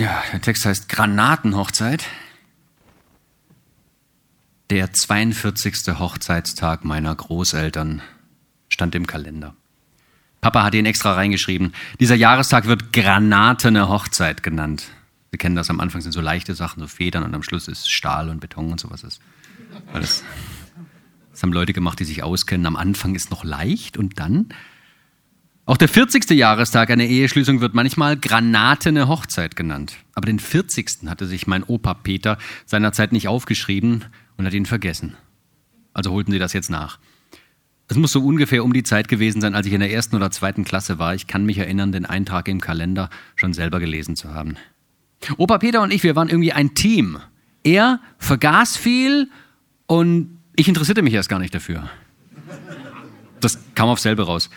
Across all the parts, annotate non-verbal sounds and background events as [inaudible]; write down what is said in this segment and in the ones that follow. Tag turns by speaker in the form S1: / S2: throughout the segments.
S1: Ja, der Text heißt Granatenhochzeit. Der 42. Hochzeitstag meiner Großeltern stand im Kalender. Papa hat ihn extra reingeschrieben. Dieser Jahrestag wird Granatene Hochzeit genannt. Wir kennen das, am Anfang sind so leichte Sachen, so Federn und am Schluss ist Stahl und Beton und sowas. Ist. Das, das haben Leute gemacht, die sich auskennen. Am Anfang ist noch leicht und dann auch der 40. Jahrestag einer Eheschließung wird manchmal Granatene Hochzeit genannt. Aber den 40. hatte sich mein Opa Peter seinerzeit nicht aufgeschrieben und hat ihn vergessen. Also holten sie das jetzt nach. Es muss so ungefähr um die Zeit gewesen sein, als ich in der ersten oder zweiten Klasse war. Ich kann mich erinnern, den Eintrag im Kalender schon selber gelesen zu haben. Opa Peter und ich, wir waren irgendwie ein Team. Er vergaß viel und ich interessierte mich erst gar nicht dafür. Das kam auf selber raus.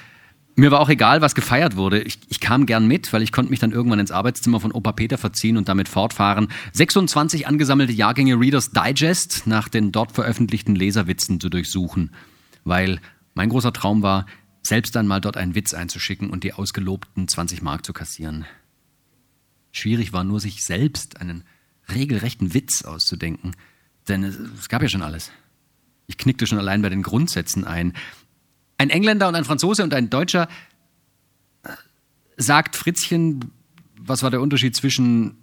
S1: Mir war auch egal, was gefeiert wurde. Ich, ich, kam gern mit, weil ich konnte mich dann irgendwann ins Arbeitszimmer von Opa Peter verziehen und damit fortfahren, 26 angesammelte Jahrgänge Reader's Digest nach den dort veröffentlichten Leserwitzen zu durchsuchen. Weil mein großer Traum war, selbst einmal dort einen Witz einzuschicken und die ausgelobten 20 Mark zu kassieren. Schwierig war nur, sich selbst einen regelrechten Witz auszudenken, denn es, es gab ja schon alles. Ich knickte schon allein bei den Grundsätzen ein. Ein Engländer und ein Franzose und ein Deutscher sagt Fritzchen, was war der Unterschied zwischen,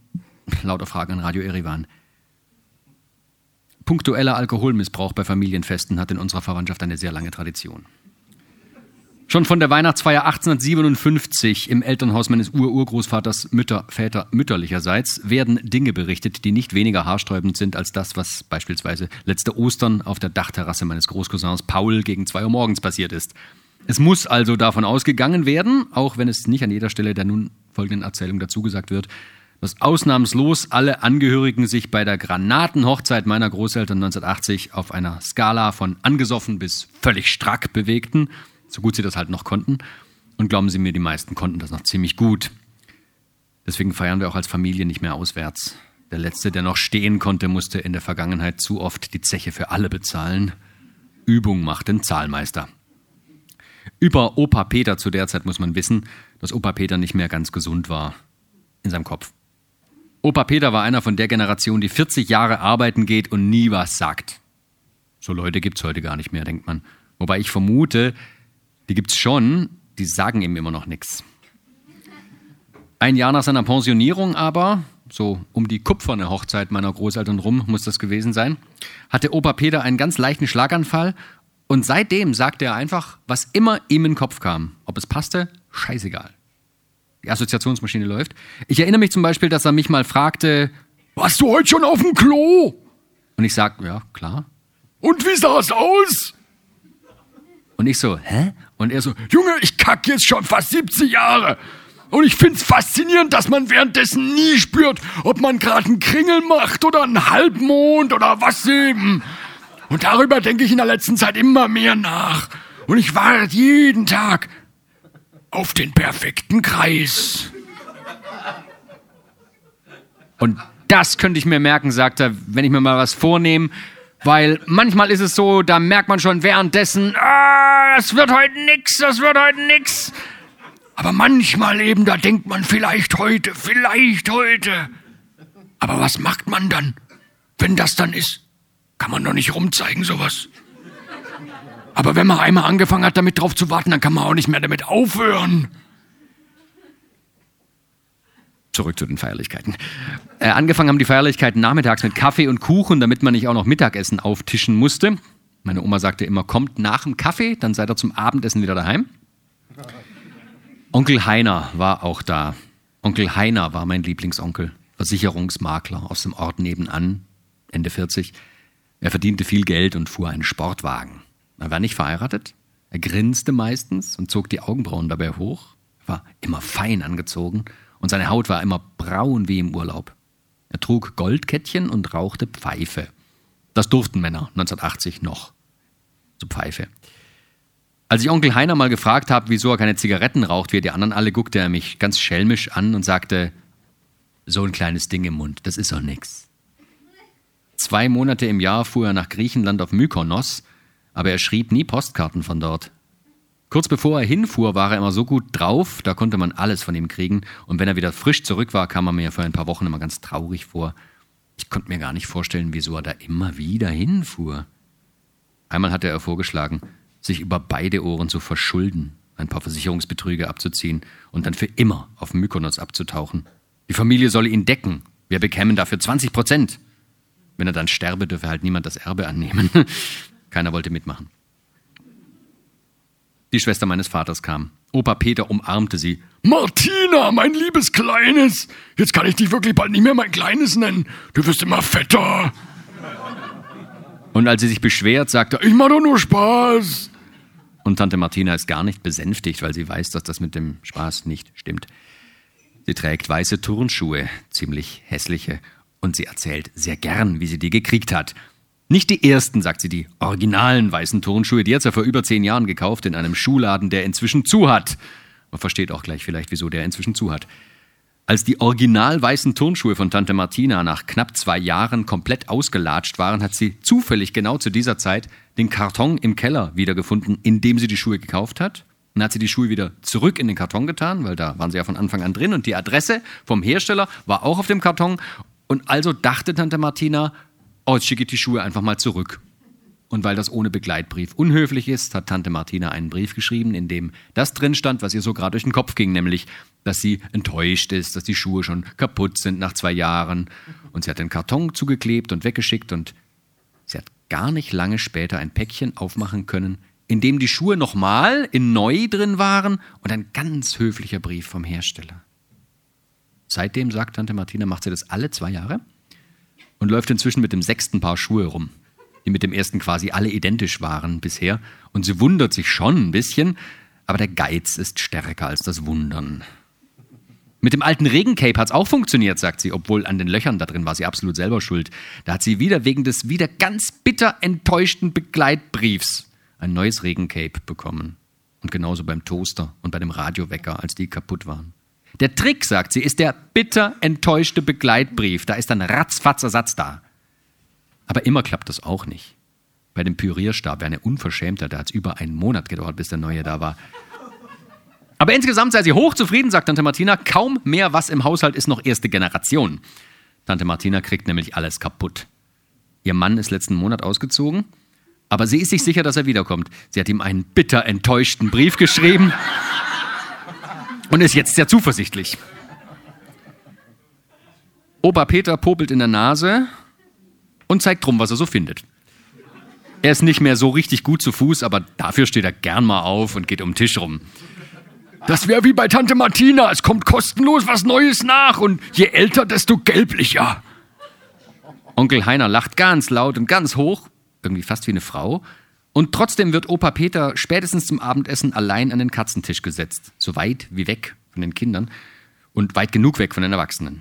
S1: lauter Fragen an Radio Erivan, punktueller Alkoholmissbrauch bei Familienfesten hat in unserer Verwandtschaft eine sehr lange Tradition. Schon von der Weihnachtsfeier 1857 im Elternhaus meines Ururgroßvaters Mütter, Väter mütterlicherseits werden Dinge berichtet, die nicht weniger haarsträubend sind als das, was beispielsweise letzte Ostern auf der Dachterrasse meines Großcousins Paul gegen zwei Uhr morgens passiert ist. Es muss also davon ausgegangen werden, auch wenn es nicht an jeder Stelle der nun folgenden Erzählung dazugesagt wird, dass ausnahmslos alle Angehörigen sich bei der Granatenhochzeit meiner Großeltern 1980 auf einer Skala von angesoffen bis völlig strack bewegten – so gut sie das halt noch konnten. Und glauben Sie mir, die meisten konnten das noch ziemlich gut. Deswegen feiern wir auch als Familie nicht mehr auswärts. Der Letzte, der noch stehen konnte, musste in der Vergangenheit zu oft die Zeche für alle bezahlen. Übung macht den Zahlmeister. Über Opa Peter zu der Zeit muss man wissen, dass Opa Peter nicht mehr ganz gesund war in seinem Kopf. Opa Peter war einer von der Generation, die 40 Jahre arbeiten geht und nie was sagt. So Leute gibt es heute gar nicht mehr, denkt man. Wobei ich vermute, die gibt es schon, die sagen ihm immer noch nichts. Ein Jahr nach seiner Pensionierung aber, so um die kupferne Hochzeit meiner Großeltern rum muss das gewesen sein, hatte Opa Peter einen ganz leichten Schlaganfall und seitdem sagte er einfach, was immer ihm in den Kopf kam. Ob es passte, scheißegal. Die Assoziationsmaschine läuft. Ich erinnere mich zum Beispiel, dass er mich mal fragte, warst du heute schon auf dem Klo? Und ich sag, ja, klar. Und wie sah es aus? Und ich so, hä? Und er so, Junge, ich kack jetzt schon fast 70 Jahre. Und ich find's faszinierend, dass man währenddessen nie spürt, ob man gerade einen Kringel macht oder einen Halbmond oder was eben. Und darüber denke ich in der letzten Zeit immer mehr nach. Und ich warte jeden Tag auf den perfekten Kreis. Und das könnte ich mir merken, sagt er, wenn ich mir mal was vornehme. Weil manchmal ist es so, da merkt man schon währenddessen, ah, das wird heute nix, das wird heute nix. Aber manchmal eben, da denkt man vielleicht heute, vielleicht heute. Aber was macht man dann, wenn das dann ist? Kann man doch nicht rumzeigen, sowas. Aber wenn man einmal angefangen hat, damit drauf zu warten, dann kann man auch nicht mehr damit aufhören. Zurück zu den Feierlichkeiten. Äh, angefangen haben die Feierlichkeiten nachmittags mit Kaffee und Kuchen, damit man nicht auch noch Mittagessen auftischen musste. Meine Oma sagte immer, kommt nach dem Kaffee, dann seid ihr zum Abendessen wieder daheim. Onkel Heiner war auch da. Onkel Heiner war mein Lieblingsonkel, Versicherungsmakler aus dem Ort nebenan, Ende 40. Er verdiente viel Geld und fuhr einen Sportwagen. Er war nicht verheiratet. Er grinste meistens und zog die Augenbrauen dabei hoch, war immer fein angezogen und seine Haut war immer braun wie im Urlaub. Er trug Goldkettchen und rauchte Pfeife. Das durften Männer 1980 noch. Zu Pfeife. Als ich Onkel Heiner mal gefragt habe, wieso er keine Zigaretten raucht, wie die anderen alle, guckte er mich ganz schelmisch an und sagte, so ein kleines Ding im Mund, das ist doch nix. Zwei Monate im Jahr fuhr er nach Griechenland auf Mykonos, aber er schrieb nie Postkarten von dort. Kurz bevor er hinfuhr, war er immer so gut drauf, da konnte man alles von ihm kriegen. Und wenn er wieder frisch zurück war, kam er mir für ein paar Wochen immer ganz traurig vor. Ich konnte mir gar nicht vorstellen, wieso er da immer wieder hinfuhr. Einmal hatte er vorgeschlagen, sich über beide Ohren zu verschulden, ein paar Versicherungsbetrüge abzuziehen und dann für immer auf Mykonos abzutauchen. Die Familie solle ihn decken. Wir bekämen dafür 20 Prozent. Wenn er dann sterbe, dürfe halt niemand das Erbe annehmen. [laughs] Keiner wollte mitmachen. Die Schwester meines Vaters kam. Opa Peter umarmte sie.
S2: Martina, mein liebes Kleines! Jetzt kann ich dich wirklich bald nicht mehr mein Kleines nennen. Du wirst immer fetter.
S1: Und als sie sich beschwert, sagte er,
S2: ich mach doch nur Spaß.
S1: Und Tante Martina ist gar nicht besänftigt, weil sie weiß, dass das mit dem Spaß nicht stimmt. Sie trägt weiße Turnschuhe, ziemlich hässliche, und sie erzählt sehr gern, wie sie die gekriegt hat. Nicht die ersten, sagt sie, die originalen weißen Turnschuhe, die hat sie vor über zehn Jahren gekauft in einem Schuhladen, der inzwischen zu hat. Man versteht auch gleich vielleicht, wieso der inzwischen zu hat. Als die original weißen Turnschuhe von Tante Martina nach knapp zwei Jahren komplett ausgelatscht waren, hat sie zufällig genau zu dieser Zeit den Karton im Keller wiedergefunden, in dem sie die Schuhe gekauft hat. Dann hat sie die Schuhe wieder zurück in den Karton getan, weil da waren sie ja von Anfang an drin und die Adresse vom Hersteller war auch auf dem Karton. Und also dachte Tante Martina, oh, jetzt schicke ich die Schuhe einfach mal zurück. Und weil das ohne Begleitbrief unhöflich ist, hat Tante Martina einen Brief geschrieben, in dem das drin stand, was ihr so gerade durch den Kopf ging, nämlich, dass sie enttäuscht ist, dass die Schuhe schon kaputt sind nach zwei Jahren. Und sie hat den Karton zugeklebt und weggeschickt und sie hat gar nicht lange später ein Päckchen aufmachen können, in dem die Schuhe nochmal in neu drin waren und ein ganz höflicher Brief vom Hersteller. Seitdem, sagt Tante Martina, macht sie das alle zwei Jahre und läuft inzwischen mit dem sechsten Paar Schuhe rum die mit dem ersten quasi alle identisch waren bisher. Und sie wundert sich schon ein bisschen, aber der Geiz ist stärker als das Wundern. Mit dem alten Regencape hat es auch funktioniert, sagt sie, obwohl an den Löchern da drin war sie absolut selber schuld. Da hat sie wieder wegen des wieder ganz bitter enttäuschten Begleitbriefs ein neues Regencape bekommen. Und genauso beim Toaster und bei dem Radiowecker, als die kaputt waren. Der Trick, sagt sie, ist der bitter enttäuschte Begleitbrief. Da ist dann ratzfatz Ersatz da. Aber immer klappt das auch nicht. Bei dem Pürierstab wäre eine Unverschämter, da hat es über einen Monat gedauert, bis der neue da war. Aber insgesamt sei sie hochzufrieden, sagt Tante Martina. Kaum mehr was im Haushalt ist noch erste Generation. Tante Martina kriegt nämlich alles kaputt. Ihr Mann ist letzten Monat ausgezogen, aber sie ist sich sicher, dass er wiederkommt. Sie hat ihm einen bitter enttäuschten Brief geschrieben und ist jetzt sehr zuversichtlich. Opa Peter popelt in der Nase und zeigt drum, was er so findet. Er ist nicht mehr so richtig gut zu Fuß, aber dafür steht er gern mal auf und geht um den Tisch rum.
S2: Das wäre wie bei Tante Martina. Es kommt kostenlos was Neues nach und je älter, desto gelblicher.
S1: Onkel Heiner lacht ganz laut und ganz hoch, irgendwie fast wie eine Frau. Und trotzdem wird Opa Peter spätestens zum Abendessen allein an den Katzentisch gesetzt. So weit wie weg von den Kindern und weit genug weg von den Erwachsenen.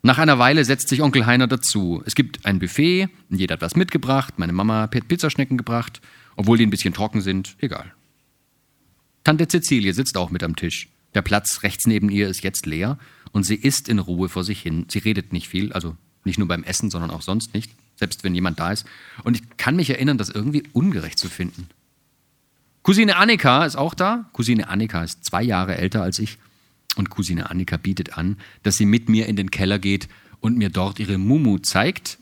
S1: Nach einer Weile setzt sich Onkel Heiner dazu. Es gibt ein Buffet, jeder hat was mitgebracht, meine Mama hat Pizzaschnecken gebracht, obwohl die ein bisschen trocken sind, egal. Tante Cecilie sitzt auch mit am Tisch. Der Platz rechts neben ihr ist jetzt leer und sie isst in Ruhe vor sich hin. Sie redet nicht viel, also nicht nur beim Essen, sondern auch sonst nicht, selbst wenn jemand da ist. Und ich kann mich erinnern, das irgendwie ungerecht zu finden. Cousine Annika ist auch da. Cousine Annika ist zwei Jahre älter als ich. Und Cousine Annika bietet an, dass sie mit mir in den Keller geht und mir dort ihre Mumu zeigt,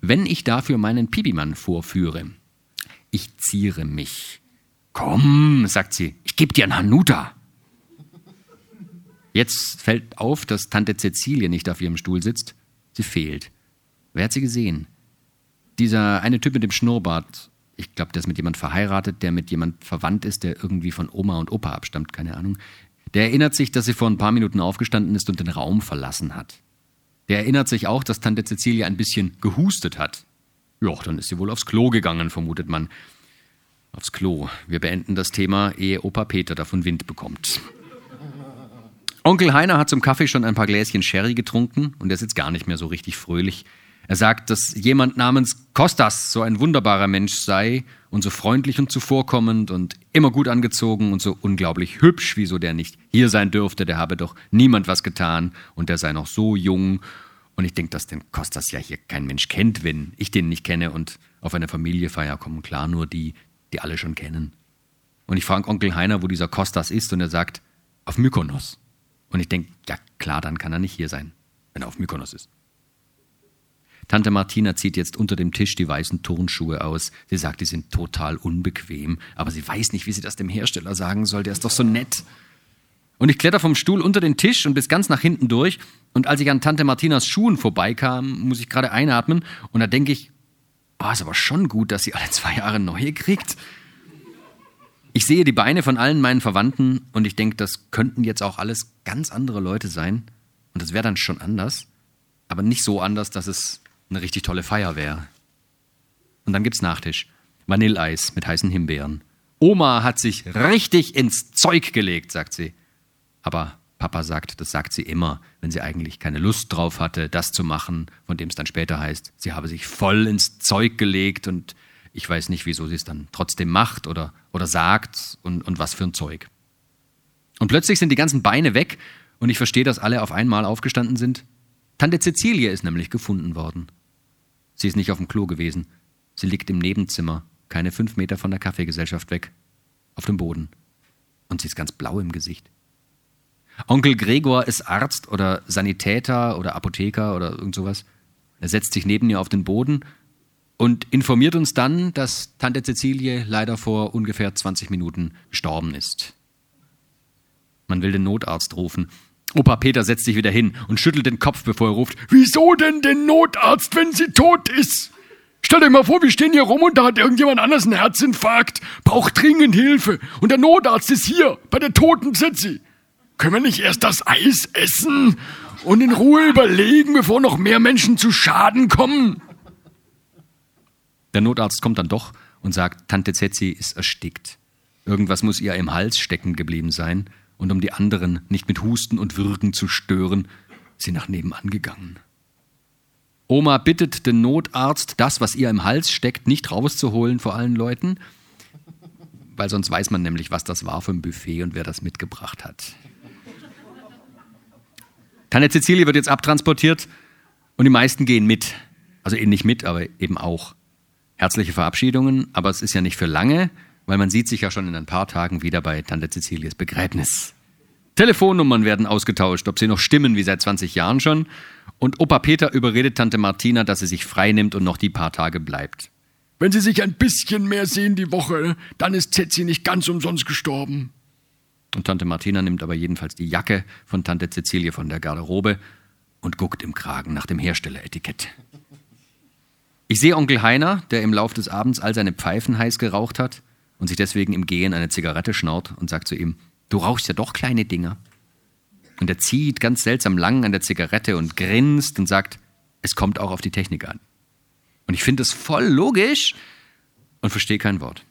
S1: wenn ich dafür meinen Pibimann vorführe. Ich ziere mich. Komm, sagt sie, ich gebe dir einen Hanuta. Jetzt fällt auf, dass Tante Cäcilie nicht auf ihrem Stuhl sitzt. Sie fehlt. Wer hat sie gesehen? Dieser eine Typ mit dem Schnurrbart. Ich glaube, der ist mit jemand verheiratet, der mit jemand verwandt ist, der irgendwie von Oma und Opa abstammt, keine Ahnung. Der erinnert sich, dass sie vor ein paar Minuten aufgestanden ist und den Raum verlassen hat. Der erinnert sich auch, dass Tante Cecilia ein bisschen gehustet hat. Ja, dann ist sie wohl aufs Klo gegangen, vermutet man. Aufs Klo. Wir beenden das Thema, ehe Opa Peter davon Wind bekommt. Onkel Heiner hat zum Kaffee schon ein paar Gläschen Sherry getrunken und er sitzt gar nicht mehr so richtig fröhlich. Er sagt, dass jemand namens Kostas so ein wunderbarer Mensch sei und so freundlich und zuvorkommend und immer gut angezogen und so unglaublich hübsch, wieso der nicht hier sein dürfte, der habe doch niemand was getan und der sei noch so jung. Und ich denke, dass den Kostas ja hier kein Mensch kennt, wenn ich den nicht kenne und auf eine Familiefeier kommen klar nur die, die alle schon kennen. Und ich frage Onkel Heiner, wo dieser Kostas ist, und er sagt, auf Mykonos. Und ich denke, ja klar, dann kann er nicht hier sein, wenn er auf Mykonos ist. Tante Martina zieht jetzt unter dem Tisch die weißen Turnschuhe aus. Sie sagt, die sind total unbequem, aber sie weiß nicht, wie sie das dem Hersteller sagen soll. Der ist doch so nett. Und ich kletter vom Stuhl unter den Tisch und bis ganz nach hinten durch. Und als ich an Tante Martinas Schuhen vorbeikam, muss ich gerade einatmen. Und da denke ich, oh, ist aber schon gut, dass sie alle zwei Jahre neue kriegt. Ich sehe die Beine von allen meinen Verwandten und ich denke, das könnten jetzt auch alles ganz andere Leute sein. Und das wäre dann schon anders. Aber nicht so anders, dass es eine richtig tolle Feier wäre. Und dann gibt's Nachtisch. Vanilleeis mit heißen Himbeeren. Oma hat sich richtig ins Zeug gelegt, sagt sie. Aber Papa sagt, das sagt sie immer, wenn sie eigentlich keine Lust drauf hatte, das zu machen, von dem es dann später heißt, sie habe sich voll ins Zeug gelegt und ich weiß nicht, wieso sie es dann trotzdem macht oder, oder sagt und, und was für ein Zeug. Und plötzlich sind die ganzen Beine weg und ich verstehe, dass alle auf einmal aufgestanden sind. Tante Cecilie ist nämlich gefunden worden. Sie ist nicht auf dem Klo gewesen. Sie liegt im Nebenzimmer, keine fünf Meter von der Kaffeegesellschaft weg, auf dem Boden. Und sie ist ganz blau im Gesicht. Onkel Gregor ist Arzt oder Sanitäter oder Apotheker oder irgend sowas. Er setzt sich neben ihr auf den Boden und informiert uns dann, dass Tante Cecilie leider vor ungefähr 20 Minuten gestorben ist. Man will den Notarzt rufen. Opa Peter setzt sich wieder hin und schüttelt den Kopf, bevor er ruft:
S2: Wieso denn den Notarzt, wenn sie tot ist? Stellt euch mal vor, wir stehen hier rum und da hat irgendjemand anders einen Herzinfarkt, braucht dringend Hilfe und der Notarzt ist hier bei der toten Zetzi. Können wir nicht erst das Eis essen und in Ruhe überlegen, bevor noch mehr Menschen zu Schaden kommen?
S1: Der Notarzt kommt dann doch und sagt, Tante Zetzi ist erstickt. Irgendwas muss ihr im Hals stecken geblieben sein und um die anderen nicht mit Husten und Würgen zu stören, sie nach nebenan gegangen. Oma bittet den Notarzt, das, was ihr im Hals steckt, nicht rauszuholen vor allen Leuten, weil sonst weiß man nämlich, was das war für ein Buffet und wer das mitgebracht hat. Tante Cecilie wird jetzt abtransportiert und die meisten gehen mit. Also eben nicht mit, aber eben auch. Herzliche Verabschiedungen, aber es ist ja nicht für lange, weil man sieht sich ja schon in ein paar Tagen wieder bei Tante Cecilies Begräbnis. Telefonnummern werden ausgetauscht, ob sie noch stimmen wie seit 20 Jahren schon. Und Opa Peter überredet Tante Martina, dass sie sich frei nimmt und noch die paar Tage bleibt.
S2: Wenn sie sich ein bisschen mehr sehen die Woche, dann ist Zetzi nicht ganz umsonst gestorben.
S1: Und Tante Martina nimmt aber jedenfalls die Jacke von Tante Cecilie von der Garderobe und guckt im Kragen nach dem Herstelleretikett. Ich sehe Onkel Heiner, der im Lauf des Abends all seine Pfeifen heiß geraucht hat und sich deswegen im Gehen eine Zigarette schnaut und sagt zu ihm, du rauchst ja doch kleine Dinger. Und er zieht ganz seltsam lang an der Zigarette und grinst und sagt, es kommt auch auf die Technik an. Und ich finde es voll logisch und verstehe kein Wort.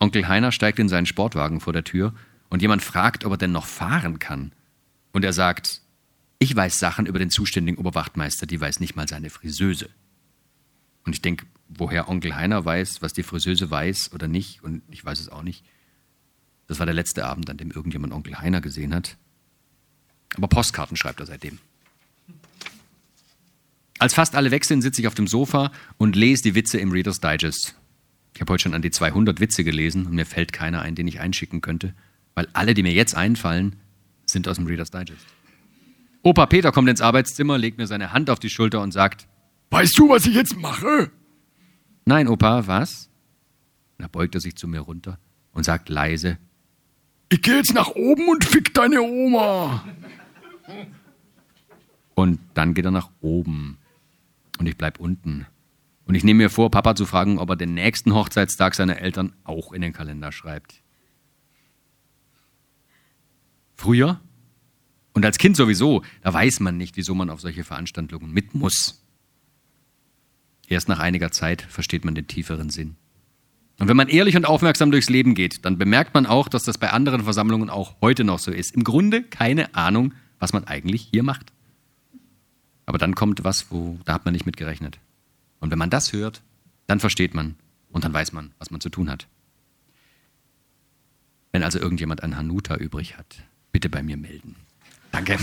S1: Onkel Heiner steigt in seinen Sportwagen vor der Tür und jemand fragt, ob er denn noch fahren kann. Und er sagt, ich weiß Sachen über den zuständigen Oberwachtmeister, die weiß nicht mal seine Friseuse. Und ich denke, woher Onkel Heiner weiß, was die Friseuse weiß oder nicht, und ich weiß es auch nicht. Das war der letzte Abend, an dem irgendjemand Onkel Heiner gesehen hat. Aber Postkarten schreibt er seitdem. Als fast alle weg sind, sitze ich auf dem Sofa und lese die Witze im Reader's Digest. Ich habe heute schon an die 200 Witze gelesen und mir fällt keiner ein, den ich einschicken könnte, weil alle, die mir jetzt einfallen, sind aus dem Reader's Digest. Opa Peter kommt ins Arbeitszimmer, legt mir seine Hand auf die Schulter und sagt:
S2: Weißt du, was ich jetzt mache?
S1: Nein, Opa, was? Da beugt er sich zu mir runter und sagt leise:
S2: Ich gehe jetzt nach oben und fick deine Oma.
S1: Und dann geht er nach oben und ich bleib unten. Und ich nehme mir vor, Papa zu fragen, ob er den nächsten Hochzeitstag seiner Eltern auch in den Kalender schreibt. Früher und als Kind sowieso, da weiß man nicht, wieso man auf solche Veranstaltungen mit muss. Erst nach einiger Zeit versteht man den tieferen Sinn. Und wenn man ehrlich und aufmerksam durchs Leben geht, dann bemerkt man auch, dass das bei anderen Versammlungen auch heute noch so ist. Im Grunde keine Ahnung, was man eigentlich hier macht. Aber dann kommt was, wo da hat man nicht mit gerechnet. Und wenn man das hört, dann versteht man und dann weiß man, was man zu tun hat. Wenn also irgendjemand ein Hanuta übrig hat, bitte bei mir melden. Danke.